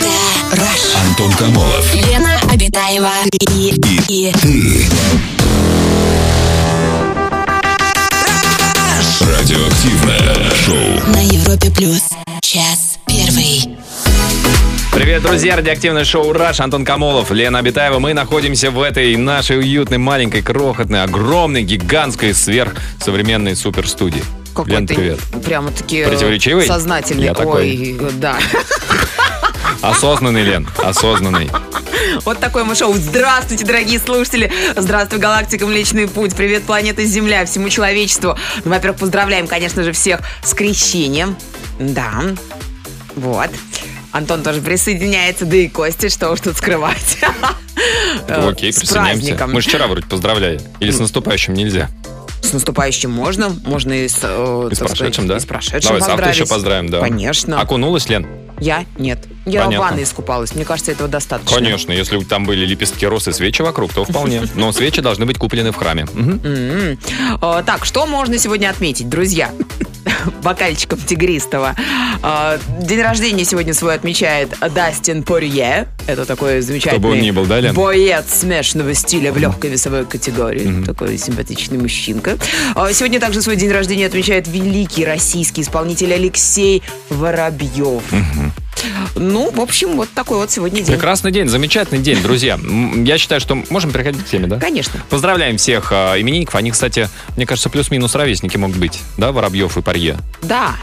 Rush. Антон Камолов. Лена Обитаева и, и, Ты. Радиоактивное шоу. на Европе плюс. Час первый. Привет, друзья! Радиоактивное шоу «Раш», Антон Камолов, Лена Абитаева. Мы находимся в этой нашей уютной, маленькой, крохотной, огромной, гигантской, сверхсовременной суперстудии. Какой Лен, ты привет. прямо-таки э, Противоречивый? сознательный. Я такой. Ой, да. Осознанный, Лен, осознанный. Вот такое мы шоу. Здравствуйте, дорогие слушатели. Здравствуй, галактика Млечный Путь. Привет, планета Земля, всему человечеству. Ну, во-первых, поздравляем, конечно же, всех с крещением. Да. Вот. Антон тоже присоединяется, да и Костя, что уж тут скрывать. Окей, С присоединяемся. праздником. Мы же вчера вроде поздравляли. Или с наступающим нельзя? С наступающим можно, можно и с, э, И с прошедшим, сказать, да? и с прошедшим Давай, завтра еще поздравим, да. Конечно. Окунулась, Лен? Я? Нет. Я Понятно. в ванной искупалась. Мне кажется, этого достаточно. Конечно, если там были лепестки роз и свечи вокруг, то вполне. Но свечи должны быть куплены в храме. Э, Так, что можно сегодня отметить, друзья? Бокальчиком тигристого. Э, День рождения сегодня свой отмечает Дастин Порье. Это такой замечательный Кто бы он ни был, да, Лен? боец смешанного стиля в легкой весовой категории. Такой симпатичный мужчинка. Э, Сегодня также свой день рождения отмечает великий российский исполнитель Алексей Воробьев. Ну, в общем, вот такой вот сегодня день. Прекрасный день, замечательный день, друзья. Я считаю, что можем переходить к теме, да? Конечно. Поздравляем всех э, именинников. Они, кстати, мне кажется, плюс-минус ровесники могут быть, да, Воробьев и Парье. Да.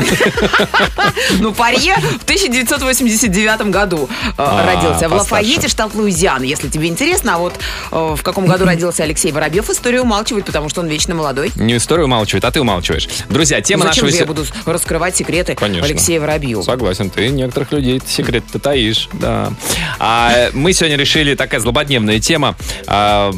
Ну, Парье в 1989 году э, А, родился. В. Лафайете, штат Луизиана, если тебе интересно. А вот э, в каком году родился Алексей Воробьев, историю умалчивает, потому что он вечно молодой. Не историю умалчивает, а ты умалчиваешь. Друзья, тема нашего... я буду раскрывать секреты. Алексея Воробьева? Согласен, ты некоторых людей секрет ты таишь, да. А, мы сегодня решили, такая злободневная тема, а,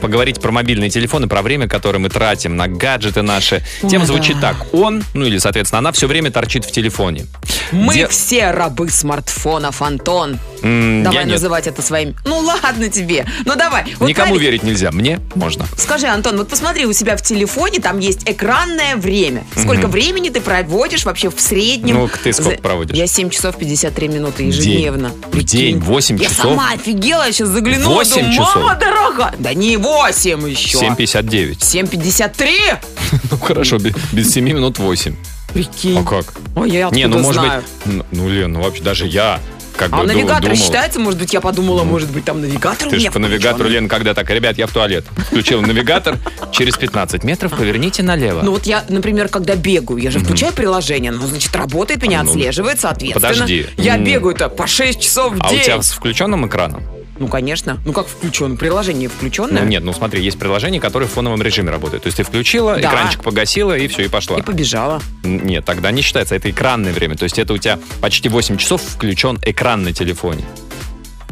поговорить про мобильные телефоны, про время, которое мы тратим на гаджеты наши. Тема звучит так. Он, ну или, соответственно, она все время торчит в телефоне. Мы Де- все рабы смартфонов, Антон. М, Давай я нет. называть это своим. Ну ладно тебе. Ну давай. Вот Никому правильно- верить нельзя, мне можно. Скажи, Антон, вот посмотри, у себя в телефоне там есть экранное время. Сколько времени ты проводишь вообще в среднем? Ну, ты сколько За- проводишь? Я 7 часов 53 минуты день? ежедневно. В день? 8 я часов? сама офигела, я сейчас заглянула. 8 думаю, часов? Мама дорогая. Да не 8 еще. 7.59. 7.53? Ну хорошо, бе- без 7 минут 8. Прикинь. А как? Ой, я откуда Не, ну может знаю? быть... Ну, Ну, Лен, ну вообще даже я как А бы ду- навигатор думал... считается? Может быть, я подумала, может быть, там навигатор у Ты меня же по навигатору. Лен, когда так, ребят, я в туалет. Включил навигатор, через 15 метров поверните налево. Ну вот я, например, когда бегаю, я же включаю приложение, ну, значит, работает, меня Ну, отслеживает, соответственно. подожди. Я бегаю-то по 6 часов в а день. у тебя с включенным экраном? Ну, конечно. Ну, как включен? Приложение включенное? Ну, нет, ну смотри, есть приложение, которое в фоновом режиме работает. То есть ты включила, Да. экранчик погасила, и все, и пошла. И побежала. Нет, тогда не считается, это экранное время. То есть это у тебя почти 8 часов включен экран на телефоне.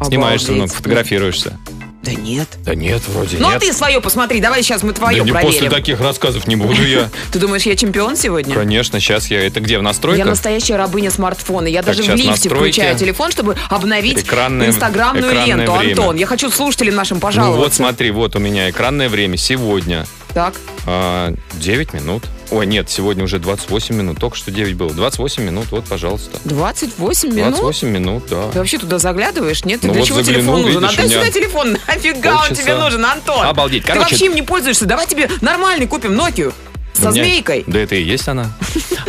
Снимаешься, ну, Обалдеть. фотографируешься. Да нет. Да нет, вроде Ну, а нет. ты свое посмотри, давай сейчас мы твое да не проверим. после таких рассказов не буду я. Ты думаешь, я чемпион сегодня? Конечно, сейчас я... Это где, в Я настройках? настоящая рабыня смартфона. Я даже в лифте включаю телефон, чтобы обновить инстаграмную ленту. Антон, я хочу слушателям нашим Ну пожаловаться. вот смотри, вот у меня экранное время сегодня Так. а, 9 минут. Ой, нет, сегодня уже 28 минут. Только что 9 было. 28 минут, вот, пожалуйста. 28 минут? 28 минут, да. Ты вообще туда заглядываешь? Нет? Ты Ну для вот чего телефон нужен? видишь, Отдай меня сюда телефон. Нафига он тебе нужен, Антон? Обалдеть. Ты Короче- вообще им не пользуешься. Давай тебе нормальный купим Nokia. Со меня- змейкой. Да это и есть она.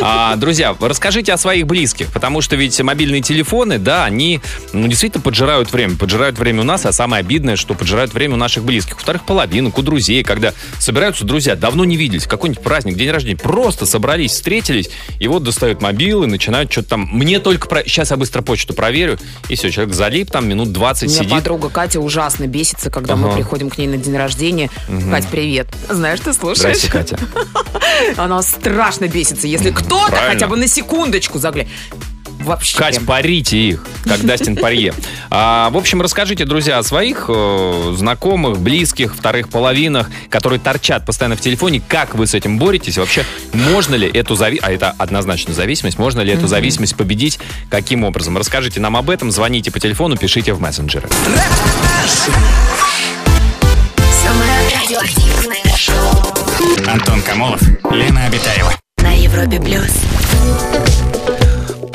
А, друзья, расскажите о своих близких, потому что ведь мобильные телефоны, да, они ну, действительно поджирают время. Поджирают время у нас, а самое обидное, что поджирают время у наших близких. У вторых половинок, у друзей, когда собираются друзья, давно не виделись, какой-нибудь праздник, день рождения, просто собрались, встретились, и вот достают мобилы, начинают что-то там... Мне только... Про... Сейчас я быстро почту проверю, и все, человек залип, там минут 20 У меня сидит. подруга Катя ужасно бесится, когда мы Ага. приходим к ней на день рождения. Кать, привет. Знаешь, ты слушаешь? Здрасте, Катя. Она страшно бесится, если кто-то хотя бы на секундочку заглянет. Вообще. Кать, парите их, как Дастин Парье. А, в общем, расскажите, друзья, о своих э, знакомых, близких, вторых половинах, которые торчат постоянно в телефоне. Как вы с этим боретесь? Вообще, можно ли эту зависимость, а это однозначно зависимость, можно ли эту зависимость победить? Каким образом? Расскажите нам об этом, звоните по телефону, пишите в мессенджеры. Антон Камолов, Лена Обитаева. на Европе плюс.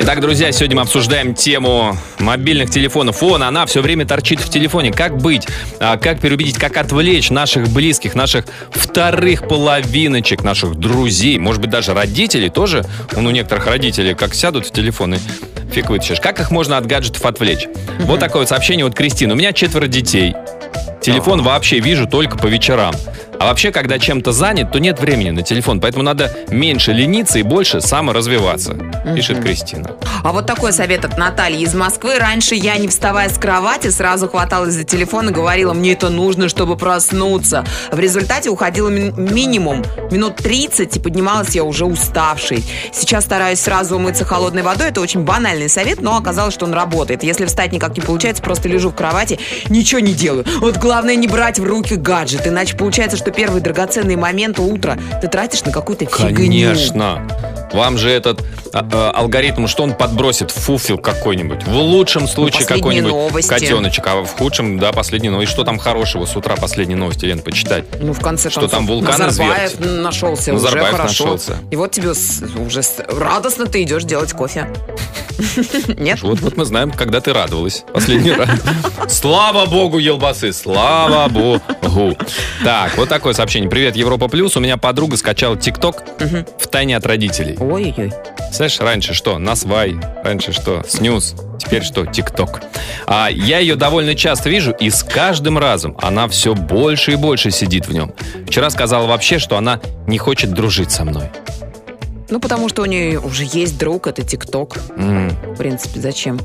Итак, друзья, сегодня мы обсуждаем тему мобильных телефонов. Вон, она все время торчит в телефоне. Как быть? А, Как переубедить? Как отвлечь наших близких, наших вторых половиночек, наших друзей, может быть, даже родителей тоже? Вон у некоторых родителей как сядут в телефоны, фиг вытащишь. Как их можно от гаджетов отвлечь? Вот такое вот сообщение от Кристины. У меня четверо детей. Телефон вообще вижу только по вечерам. А вообще, когда чем-то занят, то нет времени на телефон. Поэтому надо меньше лениться и больше саморазвиваться, пишет Кристина. А вот такой совет от Натальи из Москвы. Раньше я, не вставая с кровати, сразу хваталась за телефон и говорила, мне это нужно, чтобы проснуться. В результате уходила ми- минимум минут 30, и поднималась я уже уставшей. Сейчас стараюсь сразу умыться холодной водой. Это очень банальный совет, но оказалось, что он работает. Если встать никак не получается, просто лежу в кровати, ничего не делаю. Вот главное не брать в руки гаджет, иначе получается, что первые драгоценные моменты утра ты тратишь на какую-то фигню. Конечно. Вам же этот алгоритм, что он подбросит? Фуфел какой-нибудь. В лучшем случае последние какой-нибудь новости. котеночек, а в худшем, да, последний новость. Что там хорошего с утра последние новости, Лен, почитать? Ну, в конце Что концов, там, вулканы Назарбаев нашелся, Назарбаев уже хорошо. нашелся. И вот тебе уже радостно ты идешь делать кофе. Нет? Вот, вот мы знаем, когда ты радовалась последний раз. Слава богу, елбасы, слава богу. Так, вот такое сообщение. Привет, Европа Плюс. У меня подруга скачала ТикТок в тайне от родителей. Ой-ой-ой. Знаешь, раньше что? Насвай. Раньше что? Снюс. Теперь что? ТикТок. А я ее довольно часто вижу, и с каждым разом она все больше и больше сидит в нем. Вчера сказала вообще, что она не хочет дружить со мной. Ну, потому что у нее уже есть друг, это ТикТок. М. В принципе, зачем?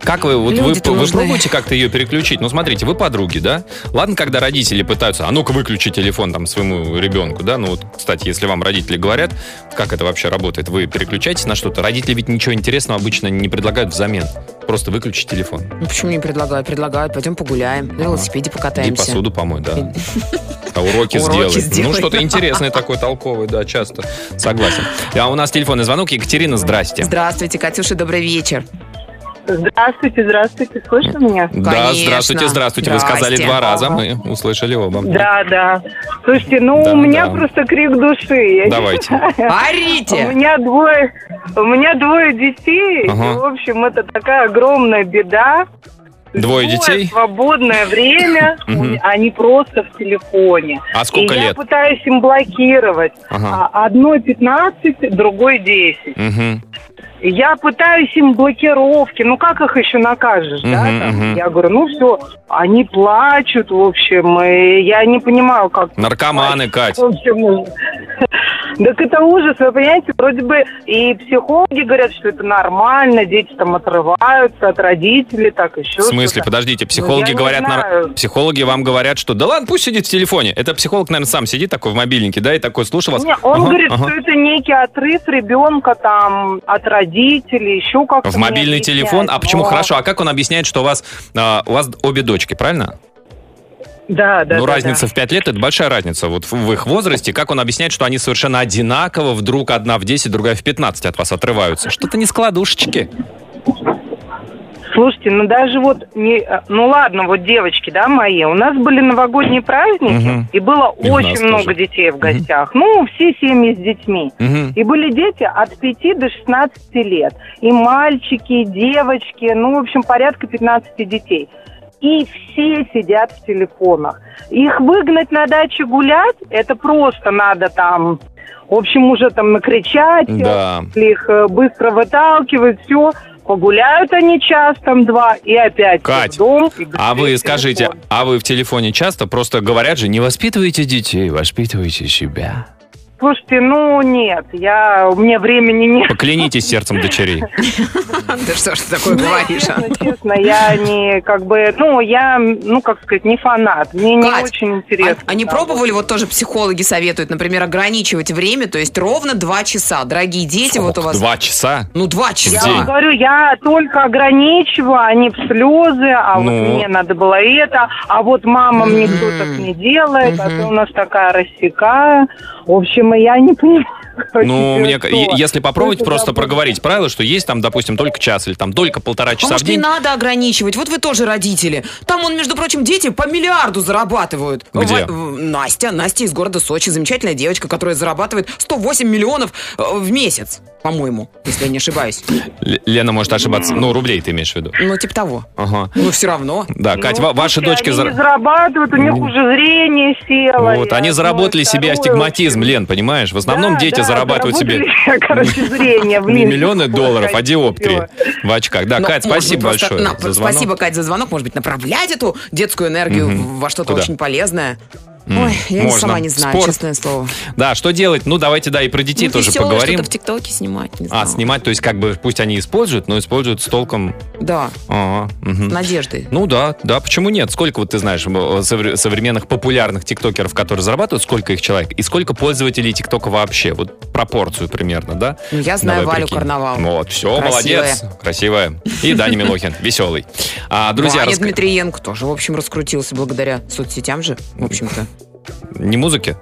Как вы, вот вы, Люди-то вы нужны. пробуете как-то ее переключить? Ну, смотрите, вы подруги, да? Ладно, когда родители пытаются, а ну-ка выключи телефон там своему ребенку, да? Ну, вот, кстати, если вам родители говорят, как это вообще работает, вы переключаетесь на что-то, родители ведь ничего интересного обычно не предлагают взамен. Просто выключи телефон. Ну, почему не предлагают? Предлагают, пойдем погуляем, на велосипеде И покатаемся. посуду помой, да. А уроки, Уроки сделай. сделай. Ну, что-то интересное такое, толковое, да, часто. Согласен. А у нас телефонный звонок. Екатерина, здрасте. Здравствуйте, Катюша, добрый вечер. Здравствуйте, здравствуйте, слышно меня? Да, Конечно. здравствуйте, здравствуйте. Вы сказали два раза, мы услышали оба. Да, да. Слушайте, ну Да, у меня да. просто крик души. Давайте. знаю. У Орите! меня двое, у меня двое детей. Ага. И, в общем, это такая огромная беда. Двое детей? свободное время, Мгм. они просто в телефоне. А сколько и лет? я пытаюсь им блокировать. Ага. А Одной 15, другой 10. Мгм. Я пытаюсь им блокировки, ну как их еще накажешь, да? Там? Я говорю, ну все, они плачут, в общем, и я не понимаю, как... Наркоманы, Кать. В общем, так это ужас, вы понимаете, вроде бы и психологи говорят, что это нормально, дети там отрываются от родителей, так еще В смысле, что-то. подождите, Ну, психологи не говорят, нар- психологи вам говорят, что да ладно, пусть сидит в телефоне. Это психолог, наверное, сам сидит такой в мобильнике, да, и такой слушал вас. Не, он Ага, говорит, ага. что это некий отрыв ребенка там от родителей, еще как-то. В мобильный телефон. А почему Но- хорошо? А как он объясняет, что у вас, а, у вас обе дочки, правильно? Да, да, ну, да, разница в 5 лет это большая разница. Вот в, в их возрасте, как он объясняет, что они совершенно одинаково, вдруг одна в 10, другая в 15 от вас отрываются? Что-то не складушечки. Слушайте, ну даже вот не, э, ну ладно, вот девочки, да, мои, у нас были новогодние праздники, Мгм. и было И очень много тоже. детей в гостях. Ну, все семьи с детьми. Мгм. И были дети от 5 до 16 лет. И мальчики, и девочки, ну, в общем, порядка 15 детей. И все сидят в телефонах. Их выгнать на даче гулять, это просто надо там, в общем, уже там накричать, Да. их э, быстро выталкивают, все. Погуляют они час, там два, и опять Кать, в дом. и А вы в скажите, телефон. а вы в телефоне часто просто говорят же, не воспитывайте детей, воспитывайте себя. Слушайте, ну нет, я, у меня времени нет. Поклянитесь сердцем дочерей. Да что ж ты такое говоришь, а? Честно, честно, я не, как бы, ну, я, ну, как сказать, не фанат. Мне не очень А, интересно. а не да, пробовали, вот тоже психологи советуют, например, ограничивать время, то есть ровно два часа. Дорогие дети, вот у вас... Два часа? Ну, два Я часа. вам говорю, я только ограничиваю, а не в слезы, а Ну. вот мне надо было это, а вот мама мне кто так не делает, а ты у нас такая рассекая. В общем, видимо, я не понимаю. Ну, мне, если попробовать Сколько просто проговорить правила, что есть там, допустим, только час или там только полтора А часа в может, не день. надо ограничивать? Вот вы тоже родители. Там, он, между прочим, дети по миллиарду зарабатывают. Где? Настя. Настя из города Сочи. Замечательная девочка, которая зарабатывает 108 миллионов э, в месяц, по-моему, если я не ошибаюсь. Л- Лена может ошибаться. Ну, рублей ты имеешь в виду. Ну, типа того. Ага. Но все равно. Да, Кать, Ну, ва- ваши дочки... Они зар- не зарабатывают, у них уже зрение село. Вот, они заработали себе астигматизм. Лен, понимаешь? В основном дети да, зарабатывают себе заработали, короче, зрение, не блин. миллионы долларов, а диоптрии в очках. Да, Но, Кать, спасибо просто- большое на- за звонок. Спасибо, Кать, за звонок. Может быть, направлять эту детскую энергию во что-то очень полезное. Ой, я можно. сама не знаю, Спорт. честное слово. Да, что делать? Ну, давайте, да, и про детей Ну, тоже весёлое поговорим. что-то в ТикТоке снимать, не А, знаю. снимать, то есть как бы пусть они используют, но используют с толком. Да, Ага, мгм. надежды. Ну да, да, почему нет? Сколько вот ты знаешь совре- современных популярных тиктокеров, которые зарабатывают, сколько их человек, и сколько пользователей тиктока вообще? Вот пропорцию примерно, да? Ну, я знаю Давай Валю прикинь. Карнавал. Вот, все, Красивая. молодец, красивая. И Даня Милохин, веселый. А, друзья, Ваня раска- Дмитриенко тоже, в общем, раскрутился благодаря соцсетям же, в общем-то. Не музыки?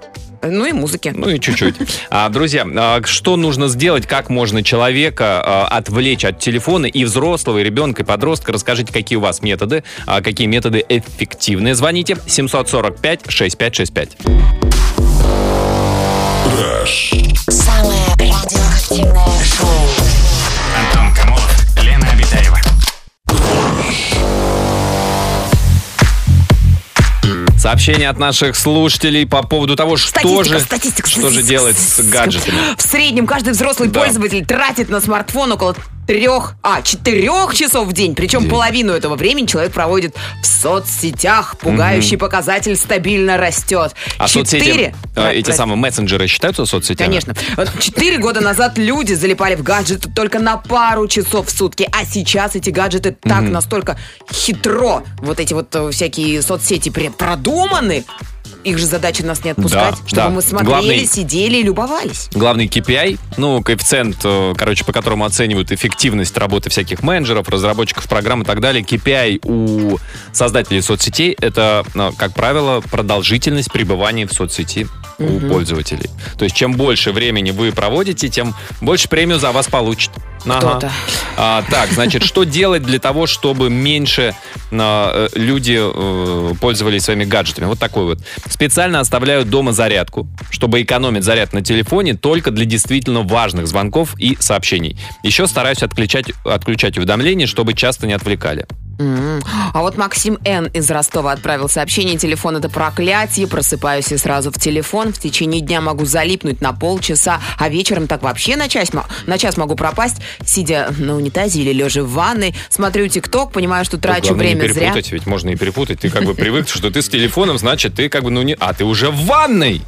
Ну и музыке. Ну и чуть-чуть. А, друзья, а, что нужно сделать, как можно человека а, отвлечь от телефона и взрослого, и ребенка, и подростка? Расскажите, какие у вас методы, а, какие методы эффективные. Звоните 745-6565. Самое радиоактивное Сообщение от наших слушателей по поводу того, что Статистика, же, статистика, что же делать с гаджетами. В среднем каждый взрослый Да. пользователь тратит на смартфон около трех, а, четырех часов в день. Причем День. половину этого времени человек проводит в соцсетях. Пугающий показатель стабильно растет. А соцсети, Четыре- а, эти Прости. самые мессенджеры считаются соцсетями? Конечно. Четыре года назад люди залипали в гаджеты только на пару часов в сутки, а сейчас эти гаджеты так настолько хитро, вот эти вот э, всякие соцсети продуманы, их же задача нас не отпускать, Да, чтобы да. мы смотрели, Главный- сидели и любовались. Главный KPI, ну, коэффициент, э, короче, по которому оценивают эффективность работы всяких менеджеров, разработчиков программ и так далее. KPI у создателей соцсетей — это, э, как правило, продолжительность пребывания в соцсети у пользователей. То есть, чем больше времени вы проводите, тем больше премию за вас получит. Кто-то. А, так, значит, что делать для того, чтобы меньше а, э, люди э, пользовались своими гаджетами? Вот такой вот. Специально оставляю дома зарядку, чтобы экономить заряд на телефоне только для действительно важных звонков и сообщений. Еще стараюсь отключать, отключать уведомления, чтобы часто не отвлекали. М. А вот Максим Н. из Ростова отправил сообщение. Телефон это проклятие. Просыпаюсь и сразу в телефон. В течение дня могу залипнуть на полчаса, а вечером так вообще на час, на час могу пропасть, сидя на унитазе или лежа в ванной. Смотрю ТикТок, понимаю, что трачу Главное время не зря. перепутать, ведь можно и перепутать. Ты как бы привык, что ты с телефоном, значит, ты как бы, ну не... А, ты уже в ванной!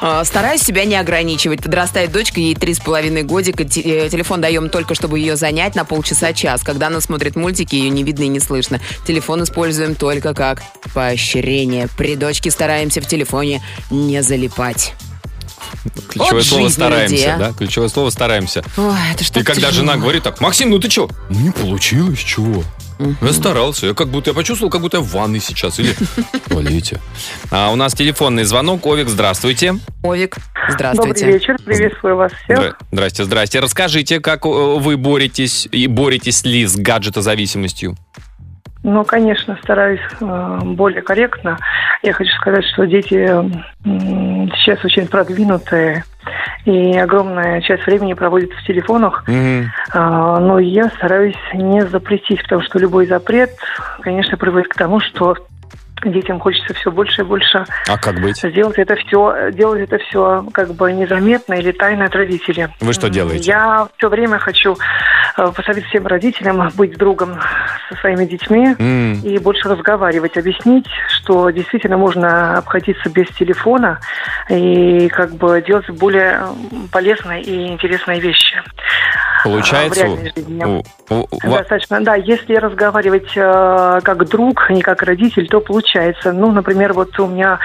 А, Стараюсь себя не ограничивать. Подрастает дочка, ей три с половиной годика. Э, Телефон даем только, чтобы ее занять на полчаса-час. Когда она смотрит мультики, ее не видно и не слышно. Телефон используем только как поощрение. При дочке стараемся в телефоне не залипать. Ключевое Вот слово «стараемся», людей, а. да? Ключевое слово «стараемся». Ой, это что И когда жена говорит так, Максим, ну ты что? Не получилось, чего? Я старался. Я как будто я почувствовал, как будто я в ванной сейчас или в туалете. А у нас телефонный звонок. Овик, здравствуйте. Овик, здравствуйте. Добрый вечер, приветствую вас всех. Здра- Здрасте, здрасте. Расскажите, как э, вы боретесь и боретесь ли с гаджетозависимостью? Ну, конечно, стараюсь э, более корректно. Я хочу сказать, что дети сейчас очень продвинутые, и огромная часть времени проводят в телефонах. А, Но я стараюсь не запретить, потому что любой запрет, конечно, приводит к тому, что детям хочется все больше и больше А как быть? сделать это все, делать это все как бы незаметно или тайно от родителей. Вы что делаете? Я все время хочу э, посоветовать всем родителям быть другом со своими детьми М, и больше разговаривать, объяснить, что действительно можно обходиться без телефона и как бы делать более полезные и интересные вещи. Получается, в реальной жизни. у- у- у- Достаточно, да. Если разговаривать э, как друг, не как родитель, то получается. Ну, например, вот у меня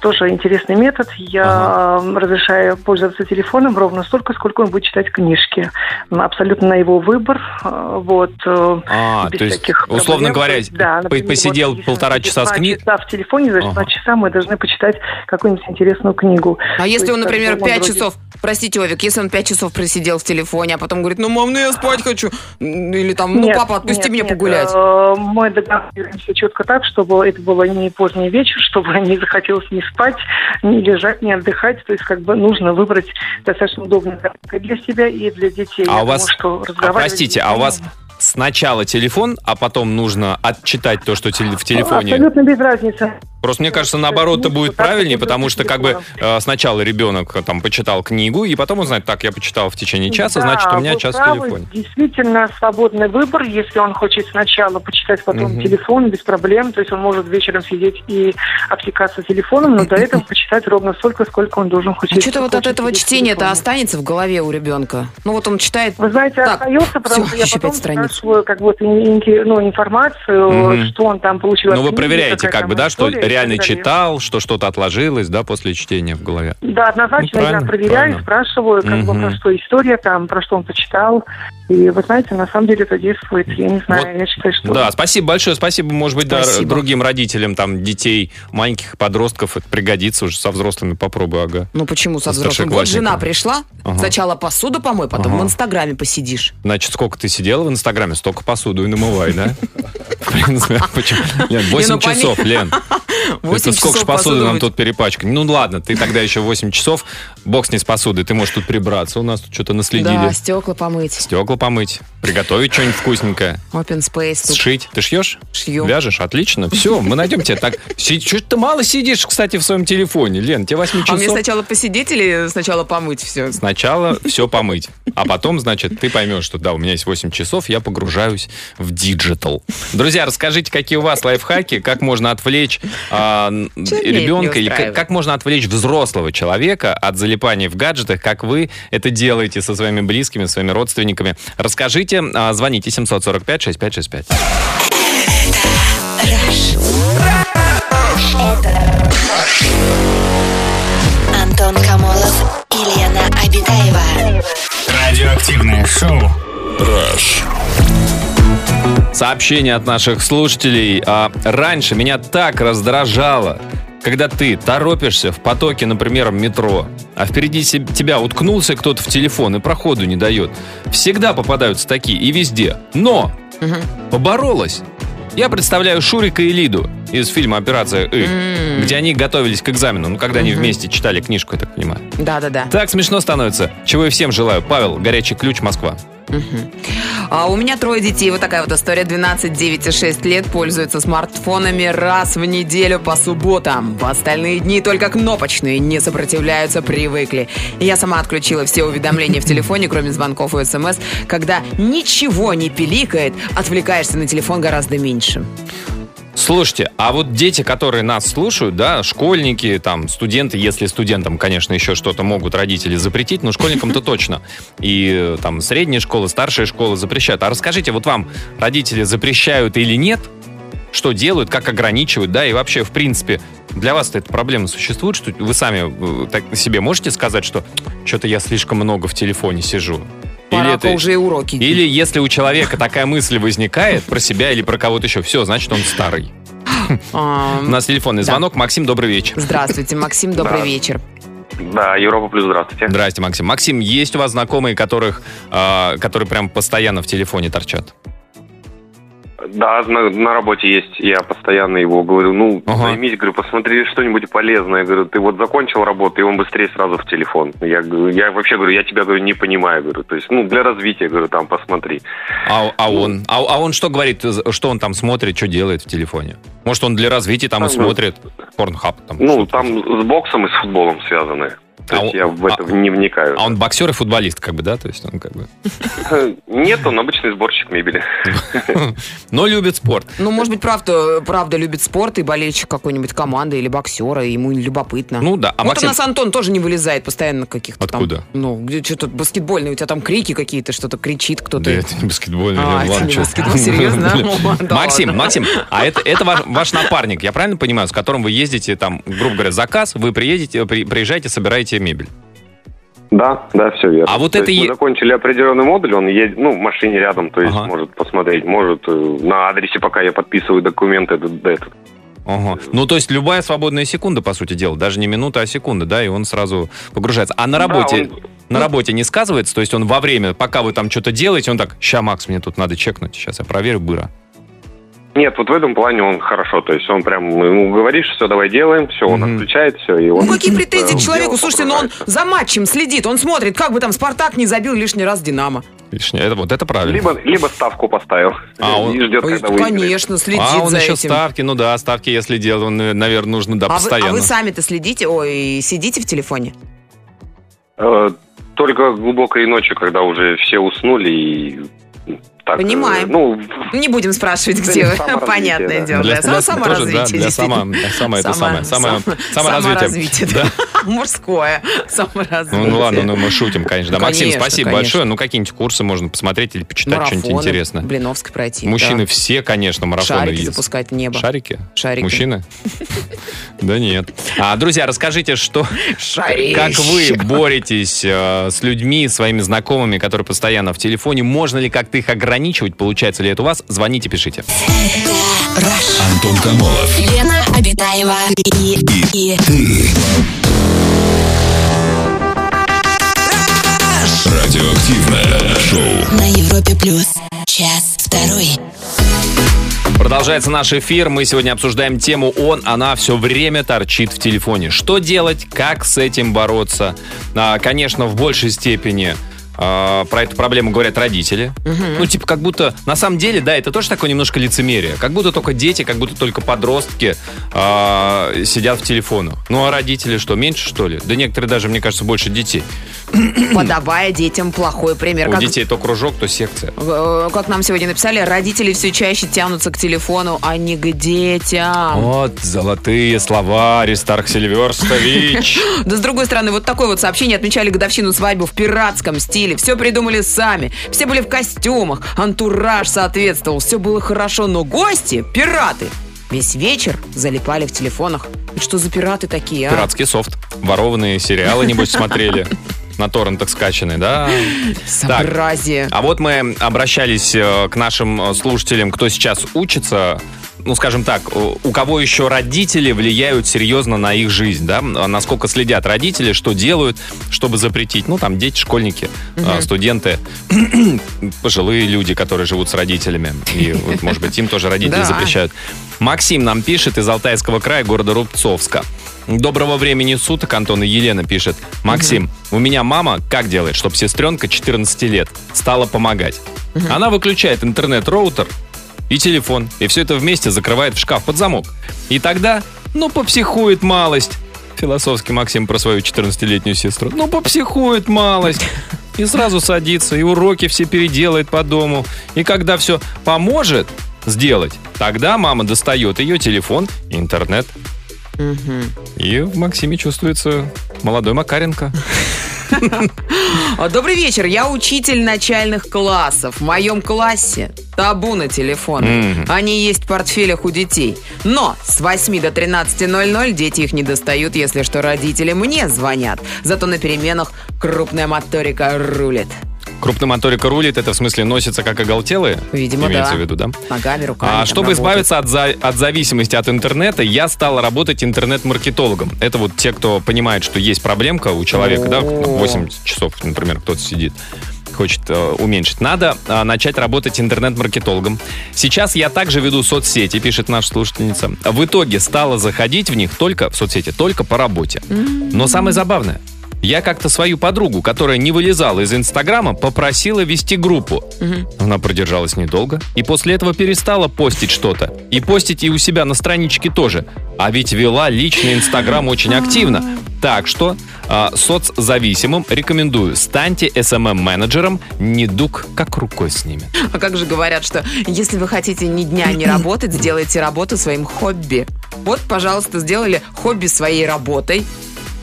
тоже интересный метод. Я э, разрешаю пользоваться телефоном ровно столько, сколько он будет читать книжки. Абсолютно на его выбор. э, Вот, э, А, без то есть, всяких условно проблем. говоря, да, например, посидел вот если полтора часа с два кни- часа в телефоне, за Ага. два часа мы должны почитать какую-нибудь интересную книгу. А если То он, есть, например, он 5 вроде- часов, простите, Овик, если он 5 часов просидел в телефоне, а потом говорит, ну, мам, ну я спать хочу, или там, ну, Нет, папа, отпусти нет, меня нет, погулять. э, Мы договариваемся четко так, чтобы это было не поздний вечер, чтобы не захотелось ни спать, ни лежать, ни отдыхать. То есть как бы нужно выбрать достаточно удобное картинка для себя и для детей. А Я у вас, думаю, что а, разговаривать простите, а у вас сначала телефон, а потом нужно отчитать то, что в телефоне? Абсолютно без разницы. Просто мне кажется, наоборот, это будет правильнее, потому что как бы э, сначала ребенок э, там почитал книгу, и потом он знает, так, я почитал в течение часа, Да, значит, у меня час в правы, телефоне. Действительно, свободный выбор. Если он хочет сначала почитать, потом телефон, без проблем. То есть он может вечером сидеть и обтекаться телефоном, но до этого почитать ровно столько, сколько он должен хоть. А что-то вот от хочет этого в чтения-то останется в голове у ребенка. Ну, вот он читает, Вы знаете, Так, остается, потому что я потом спрашиваю как вот ну, информацию, что он там получил. Ну, от вы проверяете, как бы, да, что реально читал, что что-то отложилось, да, после чтения в голове. Да, однозначно Ну, я проверяю, правильно. спрашиваю, как бы Мгм. про что история там, про что он почитал. И вы знаете, на самом деле это действует. Я не знаю, Вот, я считаю, что... Да, спасибо большое, спасибо, может быть, да, Спасибо. другим родителям, там, детей, маленьких подростков, это пригодится уже со взрослыми, попробуй, ага. ну почему со Со взрослым? Вот жена пришла, Ага. сначала посуду помой, потом Ага. в Инстаграме посидишь. Значит, сколько ты сидела в Инстаграме, столько посуду и намывай, да? В принципе, почему? Лен, 8 ну, часов, Лен. 8 Это сколько ж часов посуды нам тут перепачкать? Ну ладно, ты тогда еще 8 часов, бог с ней с посудой, ты можешь тут прибраться, у нас тут что-то наследили. Да, стекла помыть. Стекла помыть, приготовить что-нибудь вкусненькое, Open space сшить. Ты шьешь? шью. Вяжешь? Отлично. Все, мы найдем тебя так. Что ты мало сидишь, кстати, в своем телефоне, Лен? Тебе 8 А мне часов. сначала посидеть или сначала помыть все? Сначала все помыть, а потом, значит, ты поймешь, что да, у меня есть 8 часов, я погружаюсь в digital. Друзья, расскажите, какие у вас лайфхаки, как можно отвлечь а, ребенка или как, можно отвлечь взрослого человека от залипания в гаджетах, как вы это делаете со своими близкими, своими родственниками. Расскажите, а, звоните 745-6565. Антон Камолов и Лена Обитаева. Радиоактивное шоу. Сообщение от наших слушателей. А, раньше меня так раздражало, когда ты торопишься в потоке, например, метро, а впереди тебя уткнулся кто-то в телефон и проходу не дает. Всегда попадаются такие и везде. Но поборолась. Я представляю Шурика и Лиду из фильма «Операция И», где они готовились к экзамену, ну, когда они вместе читали книжку, я так понимаю. Да-да-да. Так смешно становится. Чего и всем желаю. Павел, горячий ключ, Москва. А у меня трое детей. Вот такая вот история. 12, 9 и 6 лет пользуются смартфонами раз в неделю по субботам. В остальные дни только кнопочные, не сопротивляются, привыкли. Я сама отключила все уведомления в телефоне, кроме звонков и смс. Когда ничего не пиликает, отвлекаешься на телефон гораздо меньше. Слушайте, а вот дети, которые нас слушают, да, школьники, там, студенты, если студентам, конечно, еще что-то могут родители запретить, но школьникам-то точно. И там средняя школа, старшая школа запрещают. А расскажите, вот вам родители запрещают или нет? Что делают, как ограничивают, да, и вообще, в принципе, для вас эта проблема существует, что вы сами э, так себе можете сказать, что что-то я слишком много в телефоне сижу? Пора это- уже и уроки. или если у человека такая мысль возникает про себя или про кого-то еще, все, значит, он старый. А, У нас телефонный звонок. Максим, добрый вечер. Здравствуйте, Максим, добрый вечер. Да, Европа плюс, здравствуйте. Здрасте, Максим. Максим, есть у вас знакомые, которых, а, которые прям постоянно в телефоне торчат? Да, на, на работе есть, я постоянно его говорю, ну, Ага. займись, говорю, посмотри что-нибудь полезное. Я говорю, ты вот закончил работу, и он быстрее сразу в телефон. Я, говорю, я вообще говорю, я тебя, говорю, не понимаю, говорю, то есть, ну, для развития, говорю, там, посмотри. А, а он? А, а он что говорит, что он там смотрит, что делает в телефоне? Может, он для развития там и А, ну, смотрит порнхаб? Там, Ну, там с боксом и с футболом связаны. То А есть он- я в это не вникаю. А он боксер и футболист, как бы, да? То есть он как бы... Нет, он обычный сборщик мебели. Но любит спорт. Ну, может быть, правда, правда любит спорт и болельщик какой-нибудь команды или боксера, и ему любопытно. Ну да. А вот Максим, у нас Антон тоже не вылезает постоянно каких-то Откуда? там. Ну, где что-то баскетбольные, у тебя там крики какие-то, что-то кричит кто-то. Да это не баскетбольный. А, Ладно, это не баскетбол, серьезно? Ну, Максим. Максим, а это, это ваш, ваш напарник, я правильно понимаю, с которым вы ездите, там, грубо говоря, заказ, вы приедете, при- приезжаете, собираете мебель. Да, да, все верно. А вот То это есть е- мы закончили определенный модуль, он едет, ну, в машине рядом, то есть Ага. может посмотреть, может э, на адресе, пока я подписываю документы, этот, этот. Ага. Ну, то есть любая свободная секунда, по сути дела, даже не минута, а секунда, да, и он сразу погружается. А на Да, работе, он- на работе не сказывается, то есть он во время, пока вы там что-то делаете, он так, ща, Макс, мне тут надо чекнуть, сейчас я проверю, быра. Нет, вот в этом плане он хорошо, то есть он прям, ему говоришь, все, давай делаем, все, он Мгм. отключает все, и он... Ну, какие претензии к человеку? Слушайте, ну он за матчем следит, он смотрит, как бы там Спартак не забил лишний раз Динамо. Лишнее. Это, вот это правильно. Либо, либо ставку поставил А, он- и ждет, когда выиграет. Конечно, следит а он за еще этим. ставки, ну да, ставки, если делать, он, наверное, нужно, да, А вы, а постоянно. вы сами-то следите, ой, сидите в телефоне? Э, Только глубокой ночью, когда уже все уснули и... Так, э, Понимаем. Ну, Не будем спрашивать, где вы, понятное да. дело. Для, для- Само- тоже, саморазвитие, да, для само, само это Само- самое, самое, сам- саморазвитие. саморазвитие, Да. Мужское саморазвитие. Ну, ну ладно, ну мы шутим, конечно. Да, Ну, Максим, конечно, спасибо конечно. большое. Ну какие-нибудь курсы можно посмотреть или почитать что-нибудь Марафоны интересное. Блиновской пройти. Мужчины да. все, конечно, марафоны Шарики ездят. запускать в небо. Шарики? Шарики. Мужчины? Да нет. А, друзья, расскажите, что, Шарищи. как вы боретесь э, с людьми, своими знакомыми, которые постоянно в телефоне? Можно ли как-то их ограничивать? Получается ли это у вас? Звоните, пишите. Антон Камолов. Лена Обитаева и, и Радиоактивное шоу. на Европе плюс. Час второй. Продолжается наш эфир. Мы сегодня обсуждаем тему «Он, она все время торчит в телефоне». Что делать? Как с этим бороться? А, конечно, в большей степени а, про эту проблему говорят родители. Ну, типа, как будто, на самом деле, да, это тоже такое немножко лицемерие. Как будто только дети, как будто только подростки а, сидят в телефонах. Ну, а родители что, меньше, что ли? Да некоторые даже, мне кажется, больше детей. Подавая детям плохой пример. У Как, детей то кружок, то секция. э, как нам сегодня написали, родители все чаще тянутся к телефону, а не к детям. Вот золотые слова, Аристарх Сильверстович. Да с другой стороны, вот такое вот сообщение отмечали годовщину свадьбы в пиратском стиле. Все придумали сами. Все были в костюмах. Антураж соответствовал. Все было хорошо. Но гости, пираты, весь вечер залипали в телефонах. Что за пираты такие, а? Пиратский софт. Ворованные сериалы, небось, смотрели. На торрентах скачанные, да? Так, Сообразие. а вот мы обращались э, к нашим э, слушателям, кто сейчас учится, ну, скажем так, у кого еще родители влияют серьезно на их жизнь, да? А Насколько следят родители, что делают, чтобы запретить. Ну, там, дети, школьники, э, студенты, пожилые люди, которые живут с родителями. И, вот, может быть, им тоже родители запрещают. Максим нам пишет из Алтайского края, города Рубцовска. Доброго времени суток, Антон и Елена пишет. Максим, у меня мама как делает, чтобы сестренка 14 лет стала помогать? Она выключает интернет-роутер и телефон, и все это вместе закрывает в шкаф под замок. И тогда, ну, попсихует малость. Философский Максим про свою 14-летнюю сестру. Ну, попсихует малость. И сразу садится, и уроки все переделает по дому. И когда все поможет сделать, тогда мама достает ее телефон, интернет. И в Максиме чувствуется молодой Макаренко. Добрый вечер, я учитель начальных классов. В моем классе табу на телефоны. Мгм. Они есть в портфелях у детей. Но с 8 до 13.00 дети их не достают, если что родители мне звонят. Зато на переменах крупная моторика рулит. Крупномоторика рулит, это в смысле носится как оголтелые? Видимо, Имеется да. в виду, да? Ногами, руками. А чтобы работают. избавиться от, за- от зависимости от интернета, я стал работать интернет-маркетологом. Это вот те, кто понимает, что есть проблемка у человека, да, О. 8 часов, например, кто-то сидит хочет э, уменьшить. Надо э, начать работать интернет-маркетологом. Сейчас я также веду соцсети, пишет наша слушательница. В итоге стала заходить в них только в соцсети, только по работе. Но самое забавное, Я как-то свою подругу, которая не вылезала из Инстаграма, попросила вести группу. Она продержалась недолго и после этого перестала постить что-то. И постить и у себя на страничке тоже. А ведь вела личный Инстаграм очень активно. Так что а, соцзависимым рекомендую, станьте SMM-менеджером, недуг как рукой снимет. А как же говорят, что если вы хотите ни дня не работать, сделайте работу своим хобби. Вот, пожалуйста, сделали хобби своей работой.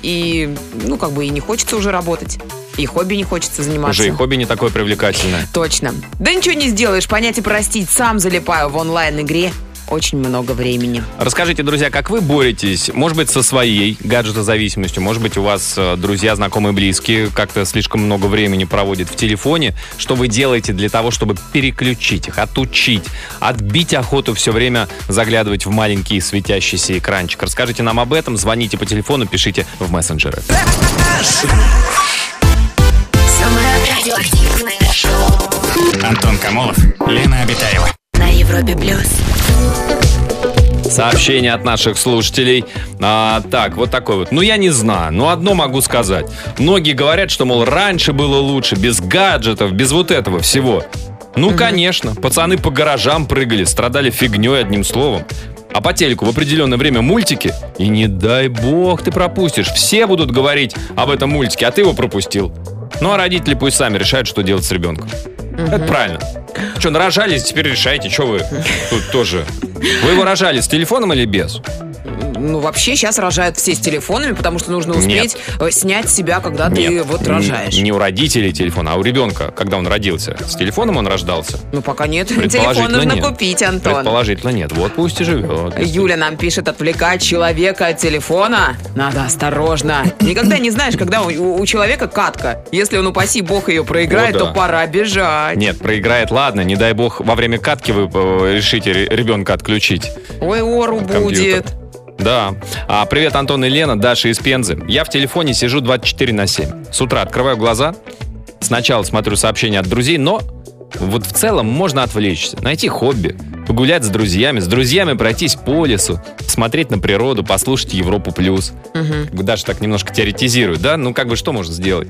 И, ну, как бы и не хочется уже работать. И хобби не хочется заниматься. Уже и хобби не такое привлекательное. Точно. Да ничего не сделаешь, понять и простить. Сам залипаю в онлайн-игре. Очень много времени. Расскажите, друзья, как вы боретесь, может быть, со своей гаджетозависимостью, может быть, у вас э, друзья, знакомые, близкие как-то слишком много времени проводят в телефоне. Что вы делаете для того, чтобы переключить их, отучить, отбить охоту все время заглядывать в маленький светящийся экранчик? Расскажите нам об этом, звоните по телефону, пишите в мессенджеры. Самое радиоактивное шоу Антон Камолов, Лена Обитаева. на Европе плюс. Сообщение от наших слушателей. А, так, вот такой вот. Ну, я не знаю. Но одно могу сказать. Многие говорят, что, мол, раньше было лучше, без гаджетов, без вот этого всего. Ну, конечно. Пацаны по гаражам прыгали, страдали фигней одним словом. А по телеку в определенное время мультики, и не дай бог ты пропустишь. Все будут говорить об этом мультике, а ты его пропустил. Ну, а родители пусть сами решают, что делать с ребенком. Это правильно. Что, нарожались, теперь решайте, что вы тут тоже. Вы его рожали с телефоном или без? Ну, вообще, сейчас рожают все с телефонами, потому что нужно Нет. успеть э, снять себя, когда ты Нет, вот н- рожаешь. Не у родителей телефона, а у ребенка, когда он родился. С телефоном он рождался? Ну, пока нет. Телефон нужно нет. купить, Антон. Предположительно нет. Вот пусть и живет. Юля нам пишет, отвлекать человека от телефона надо осторожно. Никогда не знаешь, когда у, у человека катка. Если он, упаси бог, ее проиграет, О, да. то пора бежать. Нет, проиграет, ладно, не дай бог, во время катки вы э, решите ре- ребенка отключить. Ой, ору будет. Да. А, привет, Антон и Лена, Даша из Пензы. Я в телефоне сижу 24 на 7. С утра открываю глаза, сначала смотрю сообщения от друзей, но вот в целом можно отвлечься, найти хобби, погулять с друзьями, с друзьями пройтись по лесу, смотреть на природу, послушать Европу плюс. Даша так немножко теоретизирует, да? Ну, как бы что можно сделать?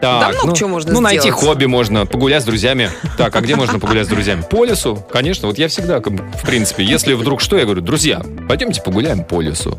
Так, много ну, чего можно Ну, найти сделать. хобби можно, погулять с друзьями. Так, а где можно погулять с друзьями? По лесу, конечно. Вот я всегда, в принципе, если вдруг что, я говорю, друзья, пойдемте погуляем по лесу.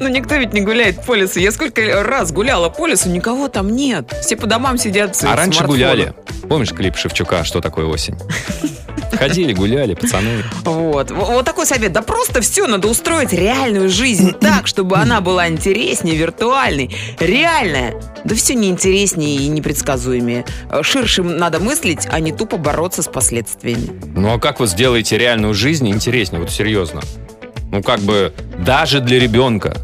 Ну, никто ведь не гуляет по лесу. Я сколько раз гуляла по лесу, никого там нет. Все по домам сидят. А раньше гуляли. Помнишь клип Шевчука «Что такое осень»? Ходили, гуляли, пацаны. Вот. Вот такой совет. Да просто все надо устроить реальную жизнь так, чтобы она была интереснее, виртуальной, реальная. Да все неинтереснее и непредсказуемее. Ширше надо мыслить, а не тупо бороться с последствиями. Ну а как вы сделаете реальную жизнь интереснее? Вот серьезно. Ну как бы даже для ребенка.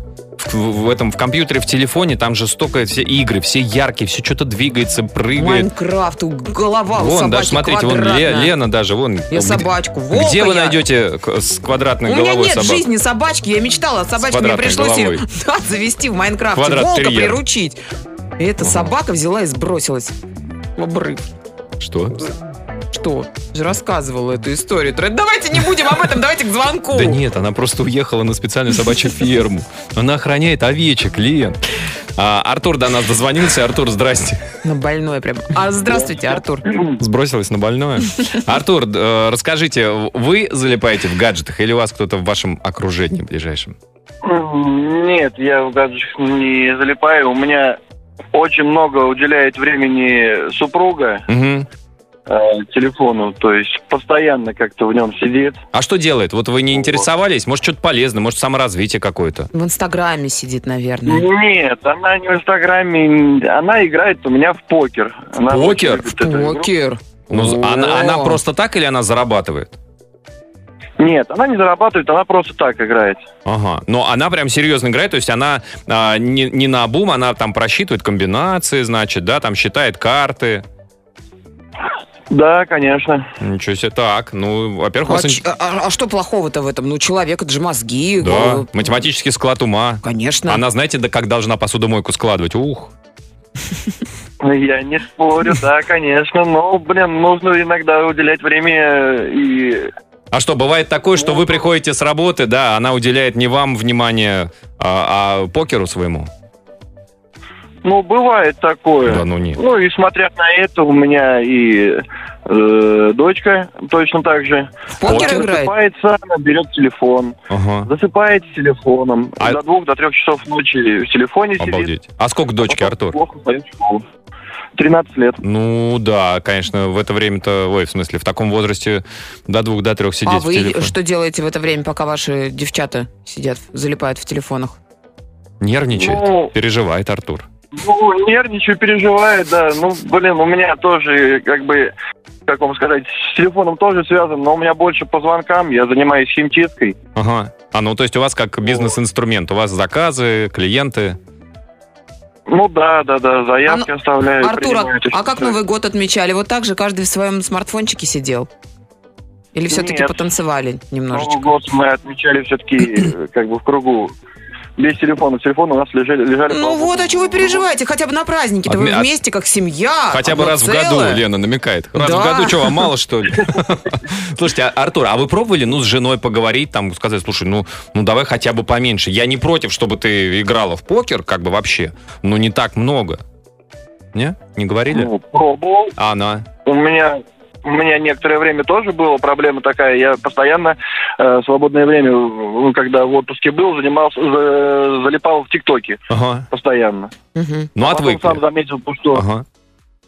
В, в этом в компьютере, в телефоне там же столько все игры, все яркие, все что-то двигается, прыгает. Майнкрафт, у- голова у Вон, собаки даже смотрите, вон Ле-. Лена даже, вон. Я где- собачку. Волка Где вы я. найдете к- с квадратной У меня головой нет собаку? жизни собачки. Я мечтала о собачке. Мне пришлось ее да, завести в Майнкрафте. Квадрат Волка терьер. приручить. И эта собака взяла и сбросилась в обрыв. Что? Что? Же рассказывала эту историю. Давайте не будем об этом, давайте к звонку. Да нет, она просто уехала на специальную собачью ферму. Она охраняет овечек, Лен. А, Артур до нас дозвонился. Артур, здрасте. На больное прям. А здравствуйте, Артур. Сбросилась на больное. Артур, э, расскажите, вы залипаете в гаджетах или у вас кто-то в вашем окружении ближайшем? Нет, я в гаджетах не залипаю. У меня очень много уделяет времени супруга Мгм. Э, телефону, то есть постоянно как-то в нем сидит. А что делает? Вот вы не интересовались? Может, что-то полезное, может, саморазвитие какое-то? В Инстаграме сидит, наверное. Нет, она не в Инстаграме, она играет у меня в покер. Она покер? игру. Покер. Ну, она, она просто так или она зарабатывает? Нет, она не зарабатывает, она просто так играет. Ага. Но она прям серьезно играет, то есть она а, не, не на обум, она там просчитывает комбинации, значит, да, там считает карты. Да, конечно. Ничего себе. Так, ну, во-первых, А, вас... ч- а- а что плохого-то в этом? Ну, человек, это же мозги. Да, э, математический склад ума. Конечно. Она, знаете, да как должна посудомойку складывать? Ух. Я не спорю, да, конечно. Но, блин, нужно иногда уделять время и А что, бывает такое, что вы приходите с работы, да, она уделяет не вам внимание, а, а покеру своему? Ну, бывает такое. Да ну нет. Ну, и смотря на это, у меня и э, дочка точно так же. В покер Она играет? Засыпается, она берет телефон. Ага. Засыпает с телефоном. А- До двух, до трех часов ночи в телефоне сидит. Обалдеть. А сколько дочки, Артур? Плохо пойдет в школу. 13 лет. Ну да, конечно, в это время-то, ой, в смысле, в таком возрасте до двух, до трех сидеть А в вы телефоне. что делаете в это время, пока ваши девчата сидят, залипают в телефонах? Нервничает, Ну- переживает Артур. Ну, нервничаю, переживаю, да. Ну, блин, у меня тоже, как бы, как вам сказать, с телефоном тоже связан, но у меня больше по звонкам, я занимаюсь химчисткой. Ага. А, ну то есть у вас как бизнес-инструмент, у вас заказы, клиенты. Ну да, да, да, заявки оставляю. Артур, а- а как. Новый год отмечали? Вот так же каждый в своем смартфончике сидел? Или все-таки Нет. потанцевали немножечко? Новый год мы отмечали все-таки, как бы, в кругу. Без телефона. Телефоны у нас лежали, лежали Ну вот, а чего вы переживаете? Хотя бы на праздники-то вы Отме- от- вместе, как семья. Хотя бы одно раз в целое. году, Лена намекает. Раз Да. в году, что, вам мало, что ли? Слушайте, а, Артур, а вы пробовали, ну, с женой поговорить, там, сказать, слушай, ну, ну, давай хотя бы поменьше. Я не против, чтобы ты играла в покер, как бы вообще, но не так много. Не? Не говорили? Ну, пробовал. А она? У меня, у меня некоторое время тоже была проблема такая. Я постоянно э, свободное время, когда в отпуске был, занимался, за- залипал в ТикТоке Ага. постоянно. Мгм. Ну, А отвыкли. сам заметил, то, что, Ага.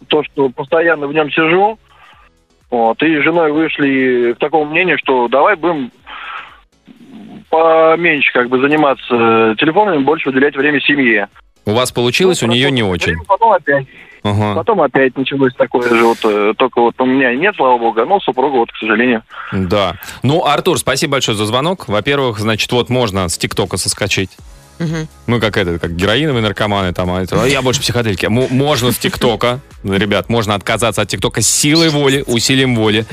то, что постоянно в нем сижу. Вот, и с женой вышли к такому мнению, что давай будем поменьше как бы заниматься телефонами, больше уделять время семье. У вас получилось, у Ну, нее не очень. Потом опять. Ага. Потом опять началось такое же, вот, э, только вот у меня нет, слава богу, но супруга, вот, к сожалению. Да. Ну, Артур, спасибо большое за звонок. Во-первых, значит, вот можно с ТикТока соскочить. Мгм. Мы как это, как героиновые наркоманы там, а это, а я больше психоделики. М- можно с ТикТока, ребят, можно отказаться от ТикТока силой воли, усилием воли,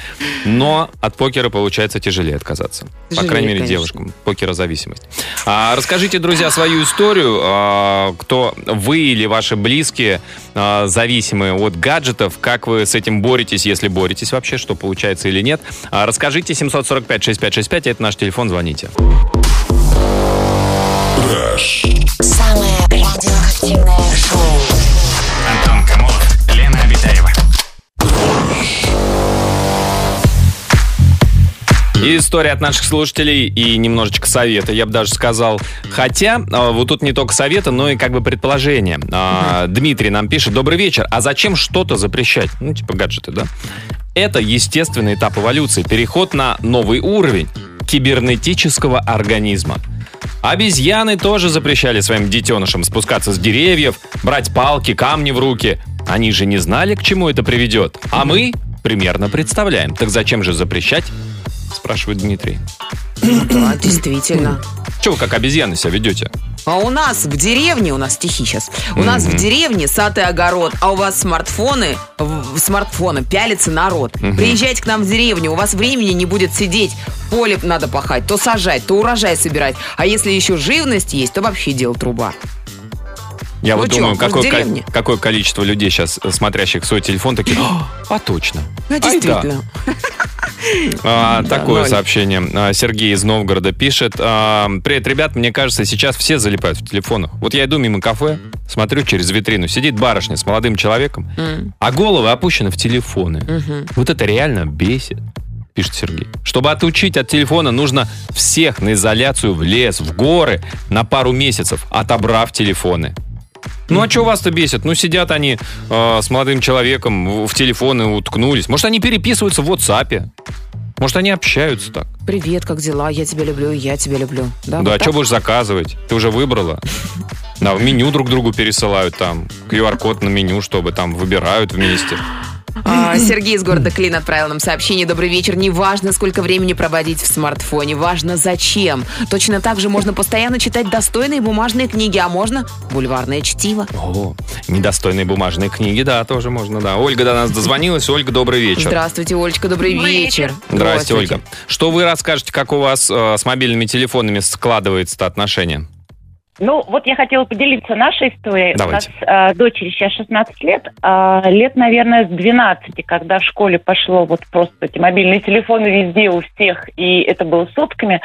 но от покера получается тяжелее отказаться. По Тяжелее, крайней мере, конечно. девушкам. Покерозависимость. А, расскажите, друзья, свою историю, а, кто вы или ваши близкие а, зависимы от гаджетов, как вы с этим боретесь, если боретесь вообще, что получается или нет. А, расскажите 745-6565, это наш телефон, звоните. Самое радиоактивное шоу. Антон Камолов, Лена Обитаева. И история от наших слушателей и немножечко совета, я бы даже сказал. Хотя, а, вот тут не только совета, но и как бы предположение. А, Дмитрий нам пишет, добрый вечер, а зачем что-то запрещать? Ну, типа гаджеты, да? Это естественный этап эволюции, переход на новый уровень кибернетического организма. Обезьяны тоже запрещали своим детенышам спускаться с деревьев, брать палки, камни в руки. Они же не знали, к чему это приведет. А мы примерно представляем. Так зачем же запрещать? Спрашивает Дмитрий. Да, действительно. Чего вы как обезьяны себя ведете? А у нас в деревне, у нас стихи сейчас, у нас в деревне сад и огород, а у вас смартфоны, в- смартфоны пялится народ. Приезжайте к нам в деревню, у вас времени не будет сидеть, поле надо пахать, то сажать, то урожай собирать. А если еще живность есть, то вообще дело труба. Я Ну вот чё, думаю, какое, ко- какое количество людей сейчас, э, смотрящих свой телефон, такие, «А, а точно. Ну, Ай да». А, такое ноль. сообщение. А, Сергей из Новгорода пишет. а, Привет, ребят, мне кажется, сейчас все залипают в телефонах. Вот я иду мимо кафе, смотрю через витрину, сидит барышня с молодым человеком, а головы опущены в телефоны. Вот это реально бесит, пишет Сергей. Чтобы отучить от телефона, нужно всех на изоляцию в лес, в горы на пару месяцев, отобрав телефоны. Ну а что вас-то бесит? Ну сидят они э, с молодым человеком в, телефоны уткнулись. Может они переписываются в WhatsApp? Может они общаются так? Привет, как дела? Я тебя люблю, я тебя люблю. Да, Да, вот а что будешь заказывать? Ты уже выбрала? Да, в меню друг другу пересылают там. QR-код на меню, чтобы там выбирают вместе. А, Сергей из города Клин отправил нам сообщение. Добрый вечер. Не важно, сколько времени проводить в смартфоне, важно зачем. Точно так же можно постоянно читать достойные бумажные книги, а можно бульварное чтиво. О, недостойные бумажные книги, да, тоже можно, да. Ольга до нас дозвонилась. Ольга, добрый вечер. Здравствуйте, Олечка, добрый, вечер. Здрасте, Ольга. Что вы расскажете, как у вас э, с мобильными телефонами складывается отношение? Ну, вот я хотела поделиться нашей историей. Давайте. У нас э, дочери сейчас 16 лет. а лет, наверное, с 12, когда в школе пошло вот просто эти мобильные телефоны везде у всех, и это было сотками,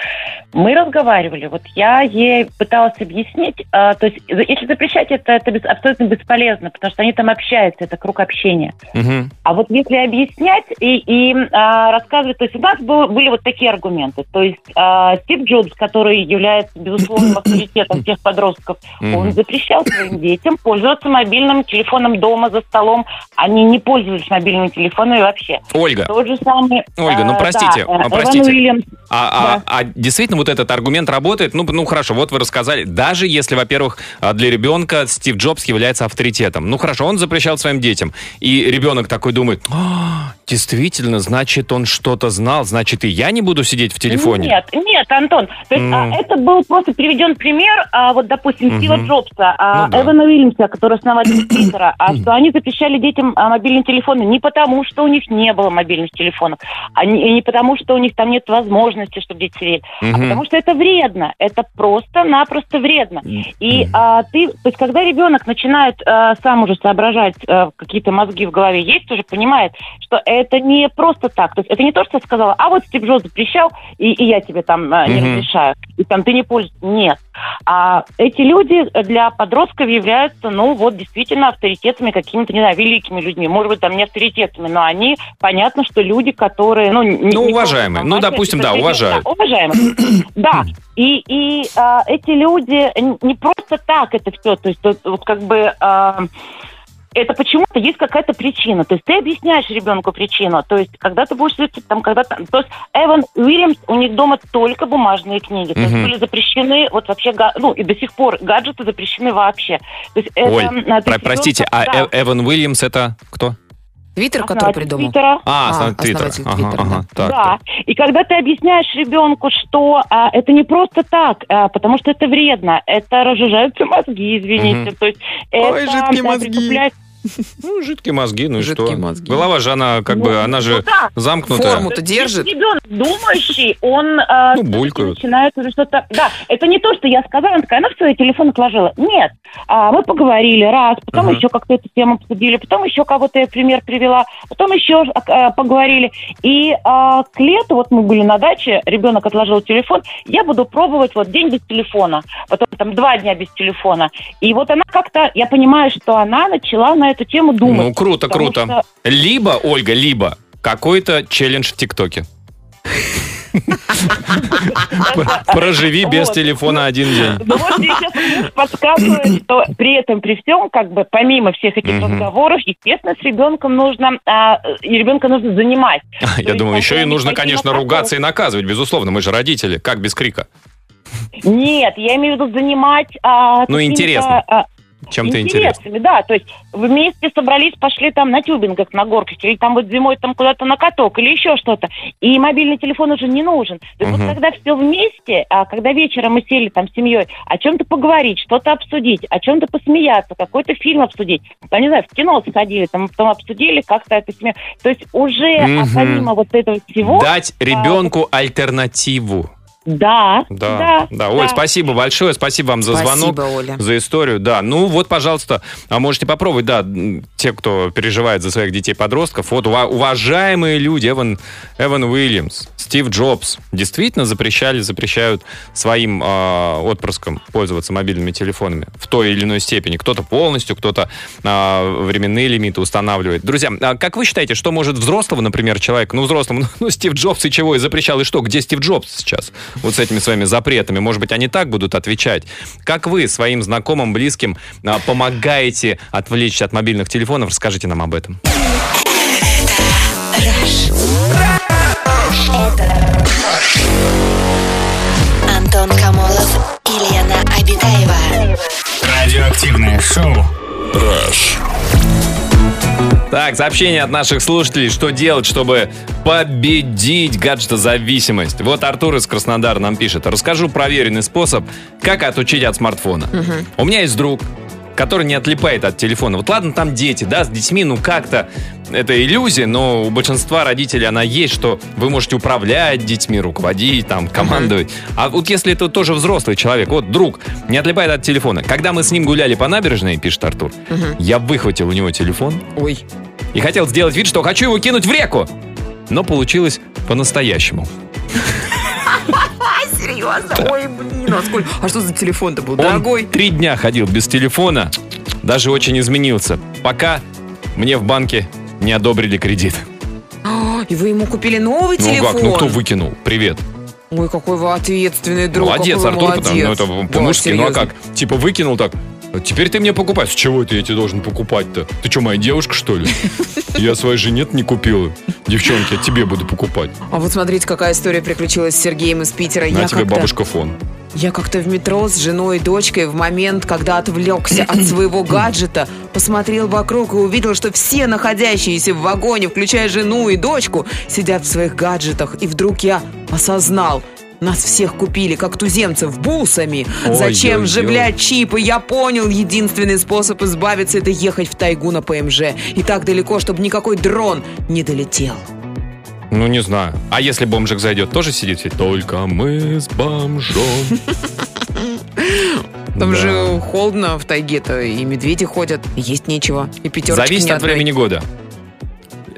мы разговаривали. Вот я ей пыталась объяснить, а, то есть если запрещать это, это бес- абсолютно бесполезно, потому что они там общаются, это круг общения. Мгм. А вот если объяснять и, и а, рассказывать, то есть у нас был- были вот такие аргументы. То есть а, Стив Джобс, который является безусловным авторитетом всех подростков, Мгм. он запрещал своим детям пользоваться мобильным телефоном дома за столом. Они не пользовались мобильными телефонами вообще. Ольга, Тот же самый... Ольга, ну а, простите, да, Эван простите. Уильямс. А, а- а действительно вот этот аргумент работает? Ну, ну хорошо, вот вы рассказали. Даже если, во-первых, а, для ребенка Стив Джобс является авторитетом. Ну хорошо, он запрещал своим детям. И ребенок такой думает, «А, действительно, значит, он что-то знал, значит, и я не буду сидеть в телефоне. Нет, нет, Антон. То есть а, Ну. это был просто приведен пример, а, вот, допустим. Стива Джобса, а, Ну да. Эвана Уильямса, который основатель Твиттера, а что они запрещали детям а, мобильные телефоны не потому, что у них не было мобильных телефонов, а не, не потому, что у них там нет возможности, чтобы дети сидели, а Мгм. потому что это вредно. Это просто-напросто вредно. И а, ты, то есть, когда ребенок начинает а, сам уже соображать а, какие-то мозги в голове есть, уже понимает, что это не просто так. То есть это не то, что я сказала, а вот Стив Джобс запрещал, и, и я тебе там а, не Мгм. разрешаю. И там ты не пользуешься. Нет. А эти люди для подростков являются, ну, вот действительно авторитетами какими-то, не знаю, великими людьми. Может быть, там не авторитетами, но они, понятно, что люди, которые, ну, не- Ну, не уважаемые. просто Ну, допустим, да, да, уважают. уважаемые. Да. И, и а, эти люди не просто так это все, то есть вот, как бы а, это почему-то есть какая-то причина. То есть ты объясняешь ребенку причину. То есть когда ты будешь слушать, там, когда то То есть Эван Уильямс, у них дома только бумажные книги. То есть были запрещены, вот вообще, ну и до сих пор гаджеты запрещены вообще. То есть это, Оль, а, про- простите, а ребенка- да, Э- Эван Уильямс это кто? Твиттер, который придумал. Твиттера. А, А, основатель Твиттера. основатель Ага, Твиттера, ага, так. да. И когда ты объясняешь ребенку, что а, это не просто так, а, потому что это вредно, это разжижаются мозги, извините. Мгм. То есть Ой, это жидкие да, мозги. притупляет- Ну, жидкие мозги, ну и Жидкие что? мозги. Голова же, она как бы, она Ну же да. замкнутая. Форму-то держит. Ребенок думающий, он а, Ну, булькают. начинает уже что-то... Да, это не то, что я сказала, она такая, она все, телефон отложила. Нет, А, мы поговорили раз, потом Ага. еще как-то эту тему обсудили, потом еще кого-то я пример привела, потом еще а, поговорили. И а, к лету, вот мы были на даче, ребенок отложил телефон, я буду пробовать вот день без телефона, потом там два дня без телефона. И вот она как-то, я понимаю, что она начала на эту тему думать. Ну, круто, круто. что- Либо, Ольга, либо какой-то челлендж в ТикТоке. Проживи без телефона один день. Ну вот мне сейчас муж подсказывает, что при этом, при всем, как бы помимо всех этих разговоров, естественно, с ребенком нужно, а, и ребенка нужно занимать. Я думаю, еще и нужно, конечно, ругаться и наказывать, безусловно. Мы же родители. Как без крика? Нет, я имею в виду занимать... а, Ну, интересно. а, Чем-то интересным. интересными, да. То есть вместе собрались, пошли там на тюбингах, на горках, или там вот зимой там куда-то на каток, или еще что-то. И мобильный телефон уже не нужен. То есть Мгм. вот когда все вместе, а когда вечером мы сели там с семьей, о чем-то поговорить, что-то обсудить, о чем-то посмеяться, какой-то фильм обсудить. Там, не знаю, в кино сходили, там потом обсудили как-то это семья. То есть уже а, Мгм. помимо вот этого всего... Дать ребенку альтернативу. Да, Да, да, да. Оль, спасибо большое, спасибо вам за звонок. Спасибо, Оля. За историю, да. Ну вот, пожалуйста, а можете попробовать, да, те, кто переживает за своих детей-подростков. Вот ува- уважаемые люди, Эван, Эван Уильямс, Стив Джобс, действительно запрещали, запрещают своим э, отпрыскам пользоваться мобильными телефонами в той или иной степени. Кто-то полностью, кто-то э, временные лимиты устанавливает. Друзья, а как вы считаете, что может взрослого, например, человека, ну, взрослому, ну, Стив Джобс и чего, и запрещал, и что? Где Стив Джобс сейчас? Вот с этими своими запретами. Может быть, они так будут отвечать. Как вы своим знакомым, близким а, помогаете отвлечься от мобильных телефонов? Расскажите нам об этом. Антон Камолов и Лена Обитаева. Радиоактивное шоу. Так, сообщение от наших слушателей. Что делать, чтобы победить гаджетозависимость? Вот Артур из Краснодара нам пишет. Расскажу проверенный способ, как отучить от смартфона. У меня есть друг. Который не отлипает от телефона. Вот ладно, там дети, да, с детьми, ну как-то это иллюзия, но у большинства родителей она есть, что вы можете управлять детьми, руководить, там, командовать. А вот если это тоже взрослый человек, вот друг, не отлипает от телефона. Когда мы с ним гуляли по набережной, пишет Артур, я выхватил у него телефон Ой. и хотел сделать вид, что хочу его кинуть в реку. Но получилось по-настоящему. А, серьезно? Ой, блин, а сколько? А что за телефон-то был? Он Дорогой? три дня ходил без телефона, даже очень изменился, пока мне в банке не одобрили кредит. А, И вы ему купили новый Ну телефон? как, ну кто выкинул? Привет. Ой, какой вы ответственный друг. молодец, Артур, потому, ну молодец. это Да, по-мужски, ну а как? Типа выкинул так, теперь ты мне покупай. С чего это я тебе должен покупать-то? Ты что, моя девушка, что ли? Я своей жене не купила. Девчонки, я тебе буду покупать. А вот смотрите, какая история приключилась с Сергеем из Питера. На я тебе бабушка фон. Я как-то в метро с женой и дочкой в момент, когда отвлекся от своего гаджета, посмотрел вокруг и увидел, что все находящиеся в вагоне, включая жену и дочку, сидят в своих гаджетах. И вдруг я осознал, нас всех купили, как туземцев, бусами. Ой, Зачем ой, вживлять чипы? Я понял, единственный способ избавиться – это ехать в тайгу на ПМЖ. И так далеко, чтобы никакой дрон не долетел. Ну, не знаю. А если бомжик зайдет, тоже сидит? Только мы с бомжом. Там Да. же холодно в тайге-то, и медведи ходят, есть нечего, и пятерочки Зависит ни от времени года.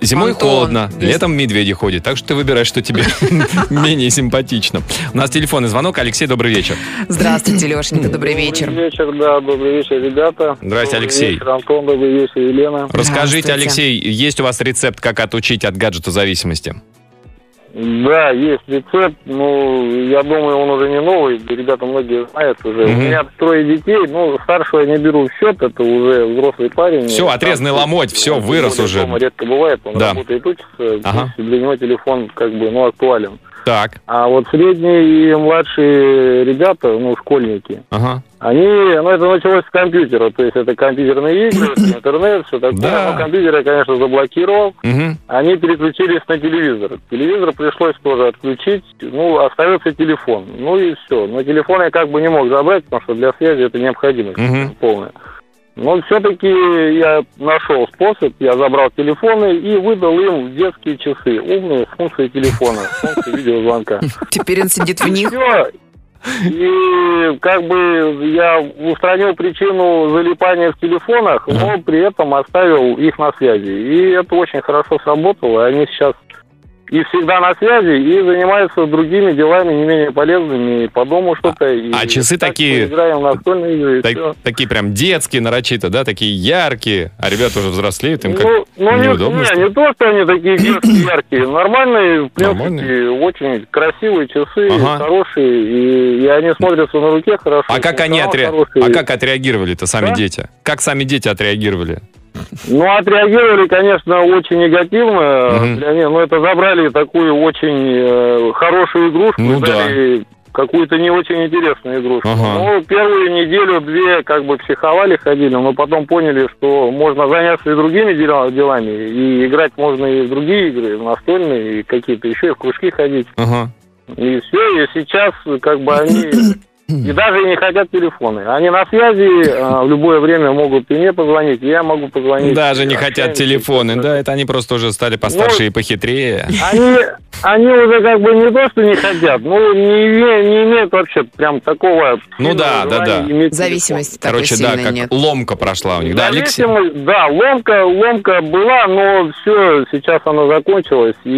Зимой Антон, холодно, летом медведи ходят, так что ты выбираешь, что тебе менее симпатично. У нас телефонный звонок. Алексей, добрый вечер. Здравствуйте, Лешенька, добрый вечер. Добрый вечер, да, добрый вечер, ребята. Добрый Алексей. Антон, добрый вечер, Елена. Расскажите, Здравствуйте. Алексей, есть у вас рецепт, как отучить от гаджета зависимости? Да, есть рецепт, ну, я думаю, он уже не новый, ребята многие знают уже. Мгм. У меня трое детей, ну, старшего я не беру в счет, это уже взрослый парень. Всё, отрезанный Там, ломоть, он вырос уже. дома редко бывает, он Да. работает, учится, Ага. для него телефон как бы, ну, актуален. Так, А вот средние и младшие ребята, ну, школьники, ага. Они, ну, это началось с компьютера, то есть это компьютерные игры, интернет, все такое. Да. Но компьютер я, конечно, заблокировал. Мгм. Они переключились на телевизор. Телевизор пришлось тоже отключить. Ну, остается телефон. Ну и все. Но телефон я как бы не мог забрать, потому что для связи это необходимость Мгм. полная. Но все-таки я нашел способ, я забрал телефоны и выдал им в детские часы, умные с функцией телефона, с функцией видеозвонка. Теперь он сидит в них. Все. И как бы я устранил причину залипания в телефонах, но при этом оставил их на связи. И это очень хорошо сработало. Они сейчас и всегда на связи, и занимаются другими делами не менее полезными, и по дому что-то. и а часы так такие- Играем в настольные игры, и Так- всё. такие прям детские, нарочито, да, такие яркие, а ребята уже взрослеют, им как Ну, ну не, неудобно. не, что не то, что они такие детские, яркие. Нормальные, в принципе, Нормальные? очень красивые часы, Ага. хорошие, и, и они смотрятся на руке хорошо. А как они отре... а как отреагировали-то сами Да? дети? Как сами дети отреагировали? Ну, отреагировали, конечно, очень негативно. Для них, ну, это забрали такую очень э, хорошую игрушку, Ну дали какую-то не очень интересную игрушку. Ага. Ну, первую неделю-две как бы психовали, ходили, но потом поняли, что можно заняться и другими дела- делами, и играть можно и в другие игры, в настольные, и какие-то еще, и в кружки ходить. Ага. И все, и сейчас как бы они и даже не хотят телефоны. Они на связи, а, в любое время могут и мне позвонить, и я могу позвонить. Даже не хотят телефоны, да, это они просто уже стали постарше и похитрее. Они, они уже как бы не то, что не хотят, ну, не, име- не имеют вообще прям такого... Ну да, да, да. такой Короче, да, как нет. ломка прошла у них, да, Алексей? Зависимость, да, ломка, ломка была, но все, сейчас она закончилась, и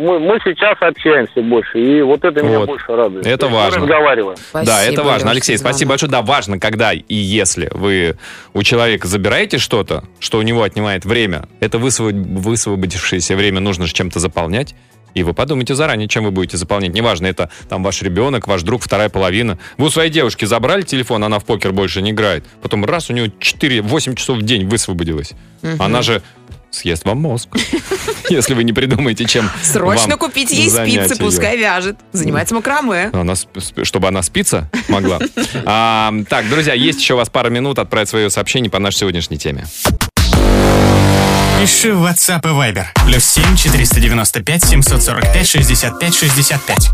мы, мы сейчас общаемся больше, и вот это меня Вот. больше радует. Это То есть мы важно. Разговариваем. да, Спасибо, это важно. Лёш, Алексей, звонок. спасибо большое. Да, важно, когда и если вы у человека забираете что-то, что у него отнимает время, это высвоб- высвободившееся время нужно же чем-то заполнять. И вы подумайте заранее, чем вы будете заполнять. Неважно, это там ваш ребенок, ваш друг, вторая половина. Вы у своей девушки забрали телефон, она в покер больше не играет. Потом раз, у нее 4-8 часов в день высвободилось. Она же съест вам мозг, если вы не придумаете, чем Срочно вам купить ей спицы, пускай вяжет. Занимается макраме. Она сп- сп- чтобы она спиться могла. А, так, друзья, есть еще у вас пара минут отправить свое сообщение по нашей сегодняшней теме. Пиши в WhatsApp и Viber. Плюс 7 495 745 65 65.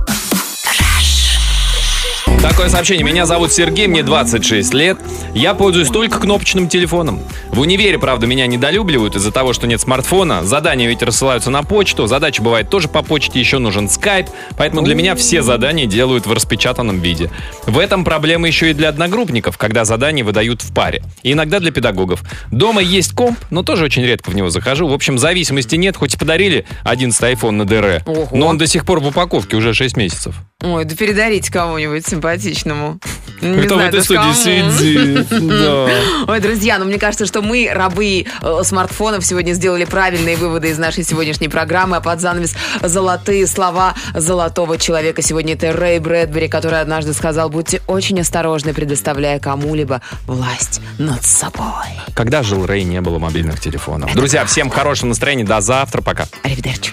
Такое сообщение. Меня зовут Сергей, мне 26 лет. Я пользуюсь только кнопочным телефоном. В универе, правда, меня недолюбливают из-за того, что нет смартфона. Задания ведь рассылаются на почту. Задача бывает тоже по почте, еще нужен скайп. Поэтому для меня все задания делают в распечатанном виде. В этом проблема еще и для одногруппников, когда задания выдают в паре. И иногда для педагогов. Дома есть комп, но тоже очень редко в него захожу. В общем, зависимости нет, хоть и подарили 11 iPhone на ДР. Но он до сих пор в упаковке уже 6 месяцев. Ой, да передарите кому-нибудь симпатичному. Не Кто в знаю этой даже кому. студии сидит? Да. Ой, друзья, ну мне кажется, что мы, рабы э, смартфонов, сегодня сделали правильные выводы из нашей сегодняшней программы, а под занавес золотые слова золотого человека. Сегодня это Рэй Брэдбери, который однажды сказал, будьте очень осторожны, предоставляя кому-либо власть над собой. Когда жил Рэй, не было мобильных телефонов. Друзья, всем хорошего настроения. До завтра. Пока. Аривидерчи.